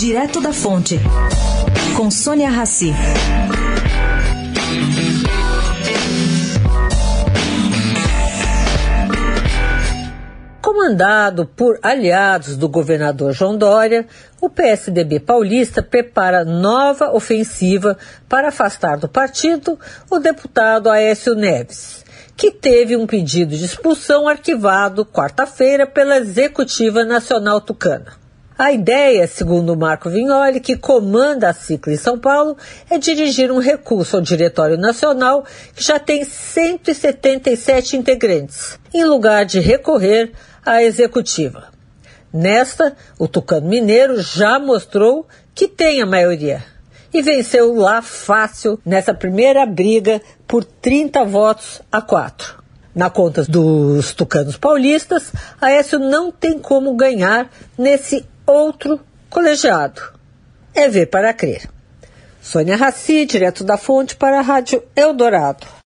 Direto da Fonte, com Sônia Rassi. Comandado por aliados do governador João Dória, o PSDB paulista prepara nova ofensiva para afastar do partido o deputado Aécio Neves, que teve um pedido de expulsão arquivado quarta-feira pela Executiva Nacional Tucana. A ideia, segundo Marco Vignoli, que comanda a Cicla em São Paulo, é dirigir um recurso ao Diretório Nacional, que já tem 177 integrantes, em lugar de recorrer à Executiva. Nesta, o Tucano Mineiro já mostrou que tem a maioria e venceu lá fácil nessa primeira briga por 30 votos a 4. Na conta dos tucanos paulistas, Aécio não tem como ganhar nesse outro colegiado. É ver para crer. Sônia Raci, direto da fonte para a Rádio Eldorado.